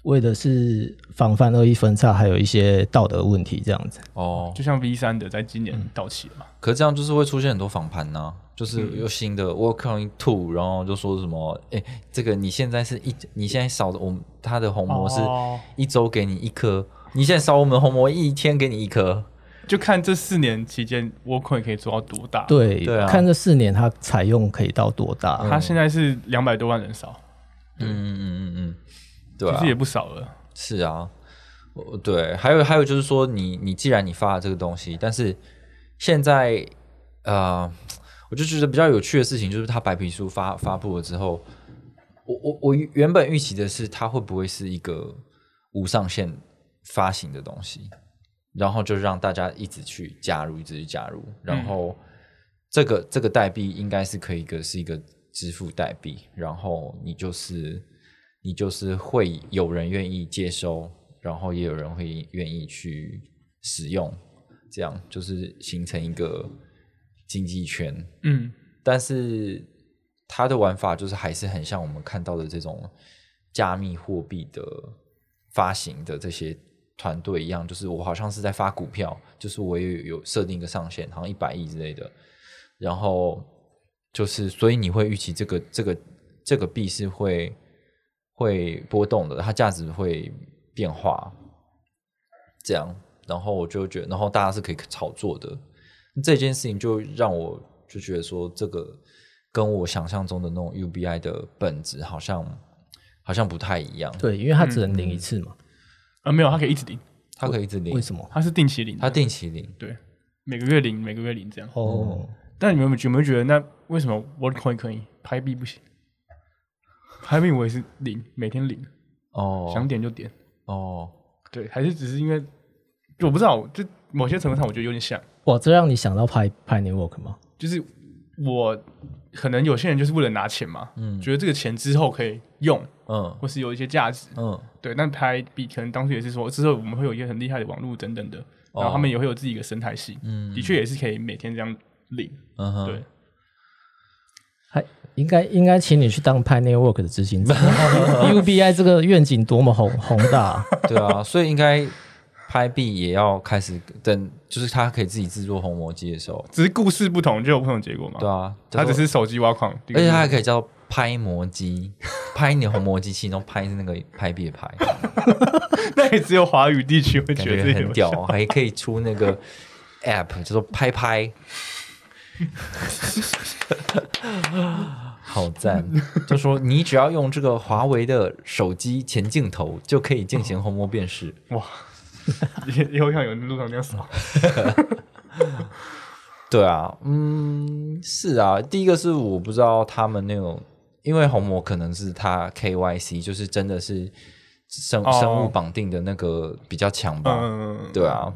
为的是防范恶意分叉，还有一些道德问题这样子。哦，就像 V 三的在今年到期了嘛，可是这样就是会出现很多访盘呐、就是嗯。有新的 Working Two，然后就说什么，哎、这个你现在是一，你现在扫的我们它的红魔是哦。一周给你一颗，你现在扫我们的红魔一天给你一颗，就看这四年期间 Workcoin 可以做到多大。，对，对啊。看这四年它采用可以到多大。它现在是两百多万人少，嗯嗯嗯嗯嗯，对啊。其实，也不少了。是啊，对，还有还有就是说你，你既然你发了这个东西，但是现在呃，我就觉得比较有趣的事情就是，他白皮书发发布了之后，我我我原本预期的是，它会不会是一个无上限发行的东西，然后就让大家一直去加入，一直去加入，然后这个这个代币应该是可以一个是一个支付代币，然后你就是你就是会有人愿意接收，然后也有人会愿意去使用，这样就是形成一个经济圈。嗯，但是它的玩法就是还是很像我们看到的这种加密货币的发行的这些团队一样，就是我好像是在发股票，就是我也有有设定一个上限，好像一百亿之类的，然后就是所以你会预期这个这个这个币是会会波动的，它价值会变化，这样，然后我就觉得，然后大家是可以炒作的，这件事情就让我就觉得说，这个跟我想象中的那种 UBI 的本质好像好像不太一样。对，因为它只能领一次嘛。啊，没有，它可以一直领，它可以一直领为，什么？它是定期领的，它定期领。对，每个月领，每个月领这样。哦，但你们有没有觉得，那为什么 Worldcoin 可以，拍币不行？拍币我也是领，每天领，哦，想点就点。哦，对，还是只是因为，我不知道，就某些程度上我觉得有点像，哇，这让你想到拍拍 Network 吗？就是我可能有些人就是为了拿钱嘛，嗯。觉得这个钱之后可以用，嗯。或是有一些价值，嗯。对。但拍币可能当初也是说，之后我们会有一些很厉害的网络等等的，然后他们也会有自己的生态系，嗯。的确也是可以每天这样领，嗯哼，对。还应该应该请你去当拍 Network 的执行长。UBI 这个愿景多么宏宏大、对啊，所以应该拍币也要开始等，就是他可以自己制作红魔机的时候，只是故事不同就有不同的结果嘛。对啊，他只是手机挖矿，而且它还可以叫拍模机，拍你的红魔机器，然后拍是那个拍币的拍，那也只有华语地区会觉得很屌，还可以出那个 app 叫做拍拍，好赞！就说你只要用这个华为的手机前镜头，就可以进行虹膜辨识。哇。以后像有人路上这样扫，对啊，嗯，是啊，第一个是我不知道他们那种，因为虹膜可能是它 KYC，就是真的是生、哦。生物绑定的那个比较强吧，嗯，对啊，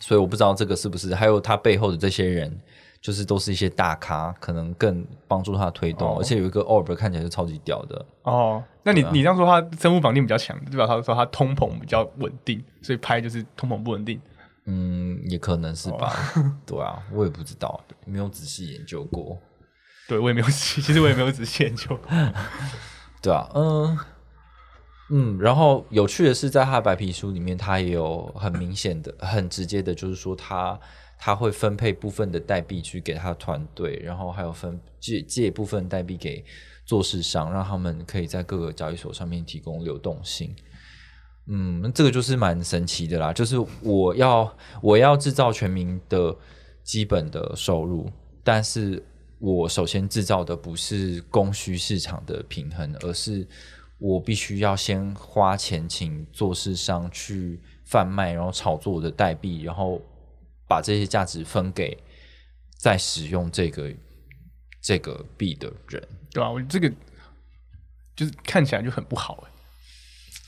所以我不知道这个是不是，还有他背后的这些人，就是都是一些大咖，可能更帮助他推动，哦而且有一个 orb 看起来是超级屌的，哦，那你啊你这样说，它生物绑定比较强，就表示说它通膨比较稳定，所以拍就是通膨不稳定。嗯，也可能是吧，哦 对啊，我也不知道，没有仔细研究过。对我也没有仔细，其实我也没有仔细研究。对啊，嗯嗯，然后有趣的是，在他的白皮书里面，他也有很明显的、很直接的，就是说他他会分配部分的代币去给他团队，然后还有分借借部分代币给做市商，让他们可以在各个交易所上面提供流动性。嗯，这个就是蛮神奇的啦，就是我要我要制造全民的基本的收入，但是我首先制造的不是供需市场的平衡，而是我必须要先花钱请做市商去贩卖，然后炒作我的代币，然后把这些价值分给在使用这个这个币的人。对啊，我这个就是看起来就很不好哎，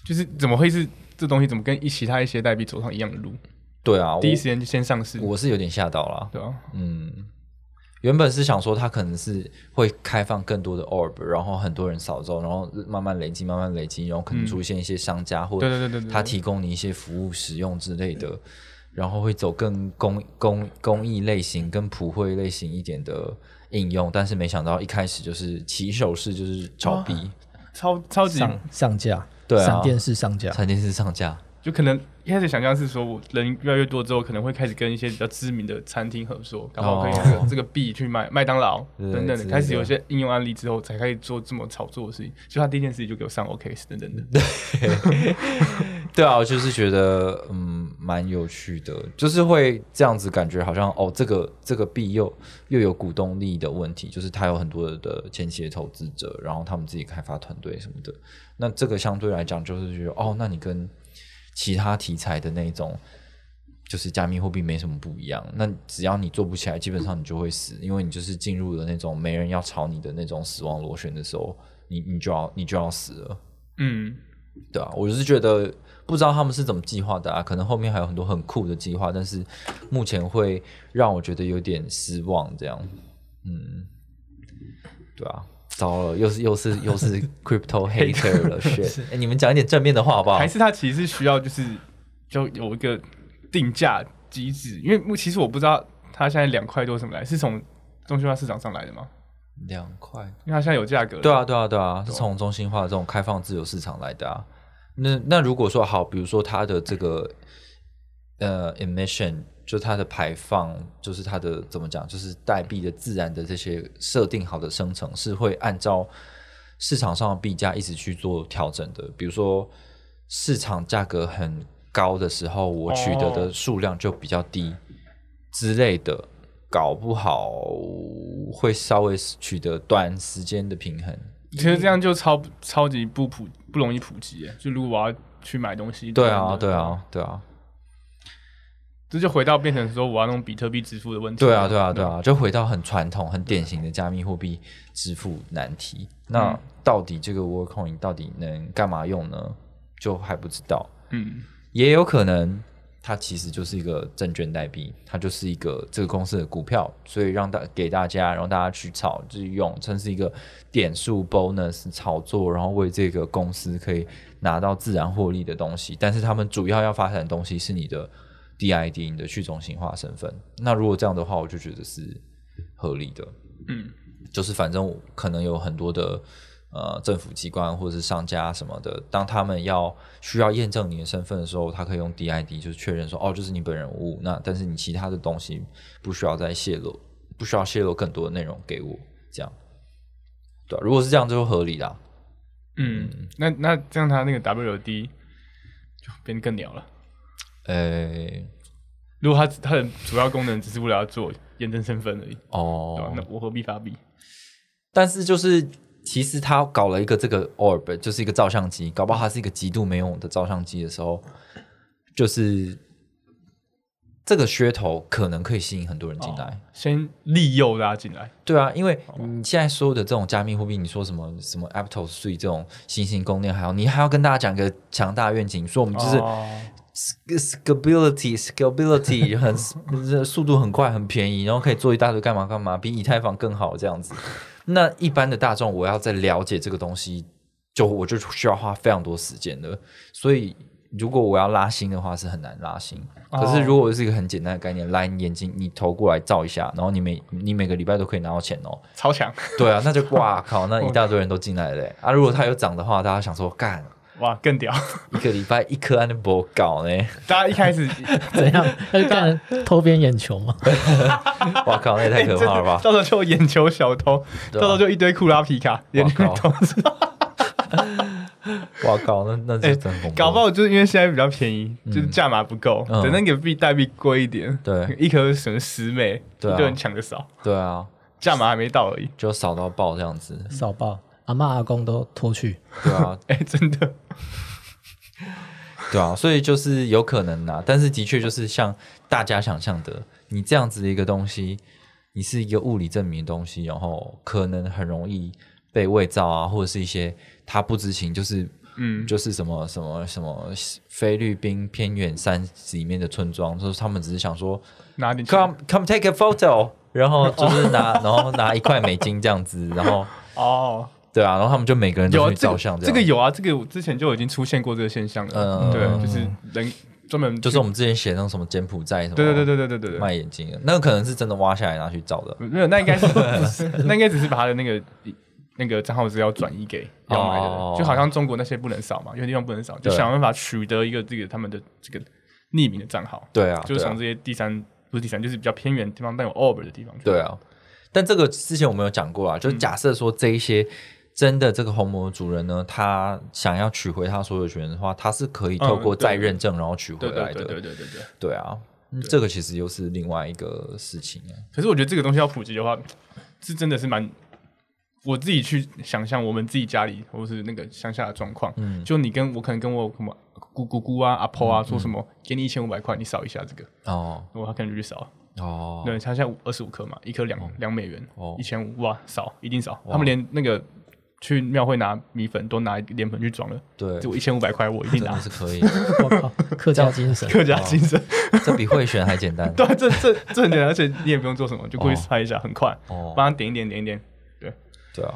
就是怎么会是这东西怎么跟一其他一些代币走上一样的路？对啊，我第一时间就先上市，我是有点吓到了。对啊，嗯，原本是想说它可能是会开放更多的 orb，然后很多人扫之后，然后慢慢累积，慢慢累积，然后可能出现一些商家、或对对对对对，他提供你一些服务使用之类的，然后会走更公公公益类型、跟普惠类型一点的应用，但是没想到一开始就是起手式就是炒币，超超级上上架，对啊。闪电式上架，闪电式上架，就可能一开始想象是说，我人越来越多之后，可能会开始跟一些比较知名的餐厅合作，然后可以用这个这个币去卖麦当劳对等等的，开始有一些应用案例之后，才开始做这么炒作的事情。就他第一件事情就给我上 OK 等等的，对啊，我就是觉得嗯蛮有趣的，就是会这样子感觉好像哦，这个这个币又又有股东利益的问题，就是它有很多的前期的投资者，然后他们自己开发团队什么的，那这个相对来讲就是觉得哦，那你跟其他题材的那种。就是加密货币没什么不一样，那只要你做不起来，基本上你就会死，因为你就是进入了那种没人要炒你的那种死亡螺旋的时候，你你就要你就要死了。嗯，对啊，我就是觉得不知道他们是怎么计划的啊，可能后面还有很多很酷的计划，但是目前会让我觉得有点失望。这样，嗯，对啊，糟了，又是又是又是 crypto hater 了，shit！哎、你们讲一点正面的话好不好还？是他其实是需要就是就有一个定价机制，因为目其实我不知道他现在两块多什么来，是从中心化市场上来的吗？两块，因为它现在有价格了，对啊，对啊，对啊，是从中心化这种开放自由市场来的啊。那那如果说好，比如说它的这个呃 emission，就它的排放，就是它的怎么讲，就是代币的自然的这些设定好的生成，是会按照市场上的币价一直去做调整的。比如说市场价格很高的时候，我取得的数量就比较低之类的，搞不好会稍微取得短时间的平衡。其实这样就超超级不普不容易普及。就如果我要去买东西，对啊，对，啊，对啊，这就回到变成说我要用比特币支付的问题。对啊，对啊，对啊，就回到很传统、很典型的加密货币支付难题。那到底这个 Workcoin 到底能干嘛用呢？就还不知道。嗯，也有可能它其实就是一个证券代币，它就是一个这个公司的股票，所以让大给大家，然后大家去炒就是用，称是一个点数 bonus 炒作，然后为这个公司可以拿到自然获利的东西。但是他们主要要发展的东西是你的 DID，你的去中心化身份。那如果这样的话，我就觉得是合理的。嗯，就是反正可能有很多的呃政府机关或者是商家什么的，当他们要需要验证你的身份的时候，他可以用 DID 就是确认说哦，就是你本人无误。那但是你其他的东西不需要再泄露，不需要泄露更多的内容给我，这样对啊、如果是这样就合理啦。嗯，那那这样他那个 WD 就变得更鸟了。呃，如果他他的主要功能只是为了要做验证身份而已，哦，那我何必发币？但是就是其实他搞了一个这个 orb，就是一个照相机，搞不好它是一个极度没用的照相机的时候，就是这个噱头可能可以吸引很多人进来。先利诱大家进来，对啊，因为你现在所有的这种加密货币，你说什么什么 Aptos 这种新兴公链，还有你还要跟大家讲一个强大愿景，说我们就是哦 scalability scalability 很 速度很快很便宜，然后可以做一大堆干嘛干嘛，比以太坊更好这样子。那一般的大众，我要在了解这个东西，就我就需要花非常多时间的。所以如果我要拉新的话，是很难拉新。可是如果是一个很简单的概念，来你眼睛你投过来照一下，然后你每你每个礼拜都可以拿到钱哦。超强，对啊，那就哇靠，那 一大堆人都进来了欸啊！如果它有涨的话，大家想说干哇，更屌！一个礼拜一颗安德博搞呢？大家一开始 怎样？要去干偷边眼球吗？哇靠，那也太可怕了吧！到时候就有眼球小偷，啊到时候就一堆库拉皮卡，眼球靠偷。哇靠，那那是真恐怖。搞不好就是因为现在比较便宜，就是价码不够，嗯等那个币代币贵一点，对一颗省十枚，对啊一堆人抢着扫，对啊，价码还没到而已。就少到爆这样子。少报，阿妈阿公都拖去。对啊，哎，真的，对啊，所以就是有可能呐，但是的确就是像大家想象的，你这样子的一个东西，你是一个物理证明的东西，然后可能很容易被伪造啊，或者是一些他不知情，就是嗯，就是什么什么什么菲律宾偏远山里面的村庄，就是他们只是想说 come come take a photo，然后就是拿 然后拿一块美金这样子，然后哦，对啊然后他们就每个人都会照相这个有啊这个我之前就已经出现过这个现象了。对就是人专门就是我们之前写那种什么柬埔寨什么对对对对对对卖眼镜的那个可能是真的挖下来拿去照的。没有那应该是 那应该只是把他的那个那个账号资料转移给要买的人就好像中国那些不能扫嘛有些地方不能扫就想办法取得一个这个他们的这个匿名的账号。对啊就是从这些第三不是第三就是比较偏远的地方带有欧美的地方对啊。但这个之前我们有讲过啊就是假设说这一些真的这个红魔主人呢，他想要取回他所有权的话，他是可以透过再认证然后取回对来的。对对对对对对。对啊，嗯这个其实又是另外一个事情啊。可是我觉得这个东西要普及的话，是真的是蛮。我自己去想象我们自己家里或是那个乡下的状况，嗯就你跟我可能跟我什么姑姑姑啊、阿婆啊说什么，给你一千五百块，你扫一下这个，哦我他可能就去扫。哦，对，他现在二十五颗嘛，一颗两两美元哦，一千五哇，扫一定扫。他们连那个去庙会拿米粉都拿脸粉去装了，对，就我一千五百块我一定拿。是可以，我靠，客家精神，客家精神，这比会选还简单。对啊，这这这很简单，而且你也不用做什么，就过去哦。拍一下，很快，哦，帮他点一点点一点。对。对啊，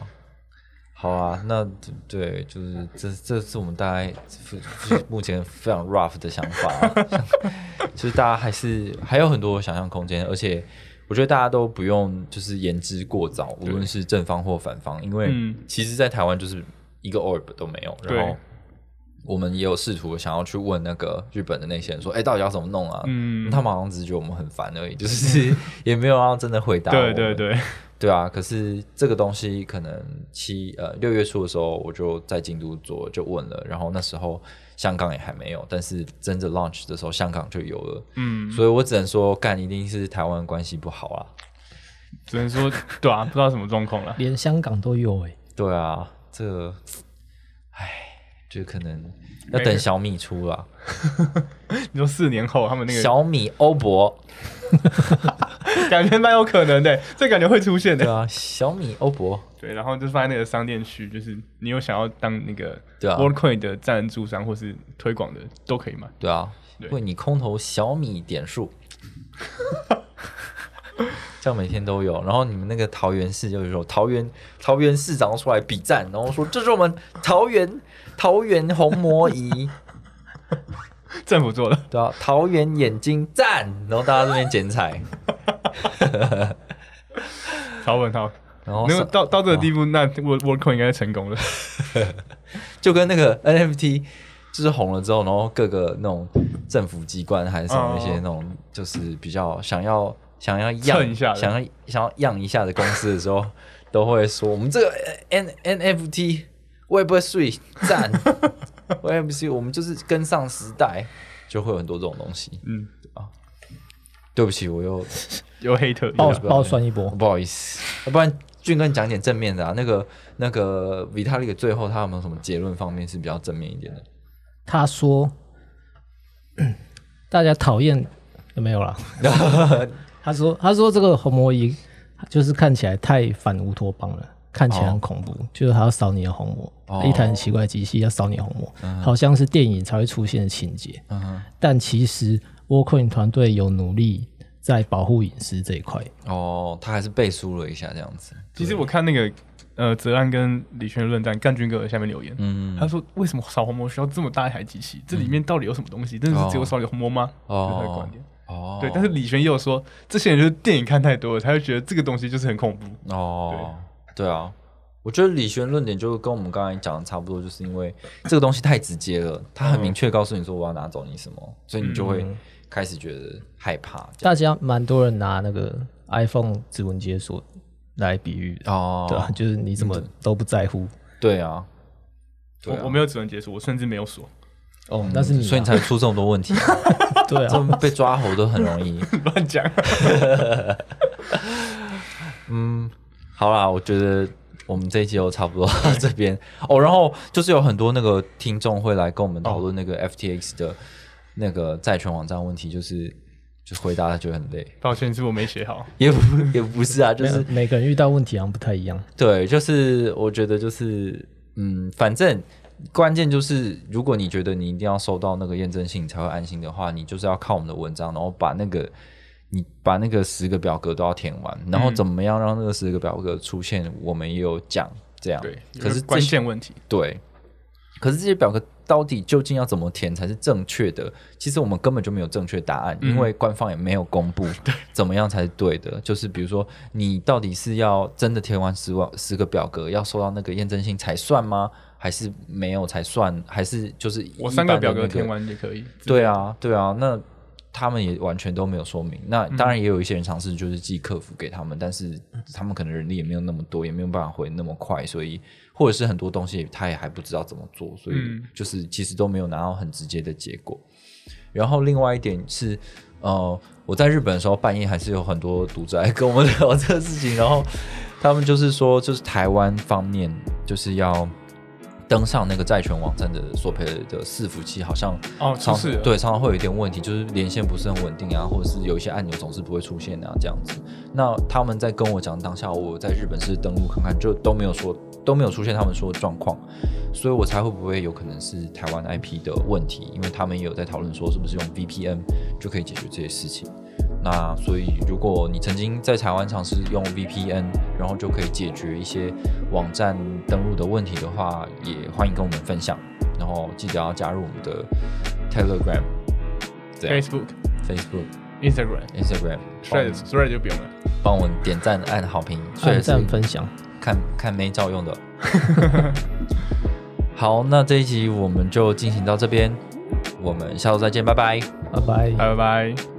好啊，那对，就是这这是我们大概就是目前非常 rough 的想法啊、就是大家还是还有很多想象空间，而且我觉得大家都不用就是言之过早，无论是正方或反方，因为嗯其实，在台湾就是一个 orb 都没有，然后。我们也有试图想要去问那个日本的那些人说，哎、到底要怎么弄啊？嗯他们好像只是觉得我们很烦而已，就是 也没有要真的回答。对对对，对啊，可是这个东西可能七呃六月初的时候，我就在京都做就问了，然后那时候香港也还没有，但是真正 launch 的时候，香港就有了，嗯，所以我只能说，干一定是台湾关系不好啊。只能说对啊，不知道什么状况了。连香港都有哎、对啊，这个，唉，就可能要等小米出了，你说四年后他们那个小米欧博，感觉蛮有可能的，这感觉会出现的。对啊，小米欧博，对，然后就放在那个商店区，就是你有想要当那个对啊 WorldCoin 的赞助商或是推广的都可以嘛。对啊，对为你空投小米点数。这样每天都有，然后你们那个桃园市就是说桃园桃园市长出来比赞，然后说这是我们桃园桃园红魔仪，政府做的，对啊，桃园眼睛赞，然后大家这边剪彩，超稳好。然后上那到到这个地步，那 World WorldCoin 应该成功了。就跟那个 NFT 就是红了之后，然后各个那种政府机关还是什么哦。那些那种就是比较想要想要样一下的。想要想要样一下的公司的时候，都会说我们这个 N NFT Web Three 赞 Web Three，我们就是跟上时代，就会有很多这种东西。嗯啊，对不起，我又 又黑特，爆爆酸一波。不好意思，要不然俊哥你讲点正面的啊。那个那个 Vitalik 最后他有没有什么结论方面是比较正面一点的？他说，大家讨厌有没有啦？他说，他说这个红魔仪就是看起来太反乌托邦了，看起来很恐怖，就是还要扫你的虹膜，哦一台很奇怪的机器要扫你的红魔，好像是电影才会出现的情节。嗯哼，但其实 WorldCoin 团队有努力在保护隐私这一块。哦，他还是背书了一下这样子。其实我看那个呃泽安跟李轩的论战，干军哥在下面留言，嗯，他说为什么扫虹膜需要这么大一台机器？这里面到底有什么东西？真的是只有扫你虹膜吗？哦他的观点。哦，对，但是李轩也有说，这些人就是电影看太多了，才会觉得这个东西就是很恐怖。哦，对啊，我觉得李璇论点就跟我们刚才讲的差不多，就是因为这个东西太直接了，他很明确告诉你说我要拿走你什么，所以你就会开始觉得害怕。大家蛮多人拿那个 iPhone 指纹解锁来比喻的，哦，对啊，就是你怎么都不在乎对啊，对啊我我没有指纹解锁，我甚至没有锁，哦，那是你啊，所以你才出这么多问题、啊，对啊，这么被抓猴都很容易。乱讲。好啦，我觉得我们这一集就差不多 到这边哦。然后就是有很多那个听众会来跟我们讨论那个 FTX 的那个债权网站问题，就是就回答觉得很累，抱歉，是我没写好。也不也不是啊，就是每个人遇到问题好像不太一样。对，就是我觉得就是嗯，反正关键就是，如果你觉得你一定要收到那个验证信你才会安心的话，你就是要靠我们的文章，然后把那个你把那个十个表格都要填完，然后怎么样让那个十个表格出现，我们也有讲这样。对，可是关键问题，对，可是这些表格到底究竟要怎么填才是正确的？其实我们根本就没有正确答案，因为官方也没有公布 怎么样才是对的。就是比如说，你到底是要真的填完十万十个表格，要收到那个验证信才算吗？还是没有才算？还是就是我三个表格填完也可以。对啊，对啊，那他们也完全都没有说明。那当然也有一些人尝试就是寄客服给他们，但是他们可能人力也没有那么多，也没有办法回那么快，所以或者是很多东西他也还不知道怎么做，所以就是其实都没有拿到很直接的结果。然后另外一点是，呃，我在日本的时候半夜还是有很多读者来跟我们聊这个事情，然后他们就是说，就是台湾方面就是要。登上那个债权网站的索赔的伺服器，好像哦，常对常常会有一点问题，就是连线不是很稳定啊，或者是有一些按钮总是不会出现啊，这样子。那他们在跟我讲当下我在日本是登录看看，就都没有说都没有出现他们说的状况，所以我猜会不会有可能是台湾 IP 的问题，因为他们也有在讨论说是不是用 VPN 就可以解决这些事情。那所以，如果你曾经在台湾尝试用 VPN，然后就可以解决一些网站登录的问题的话，也欢迎跟我们分享。然后记得要加入我们的 Telegram、Facebook、Facebook、Instagram、Instagram。Thread 就不用了，帮我们点赞、按好评、按赞、分享，看看没照用的。好，那这一集我们就进行到这边，我们下周再见，拜拜，拜拜，拜拜。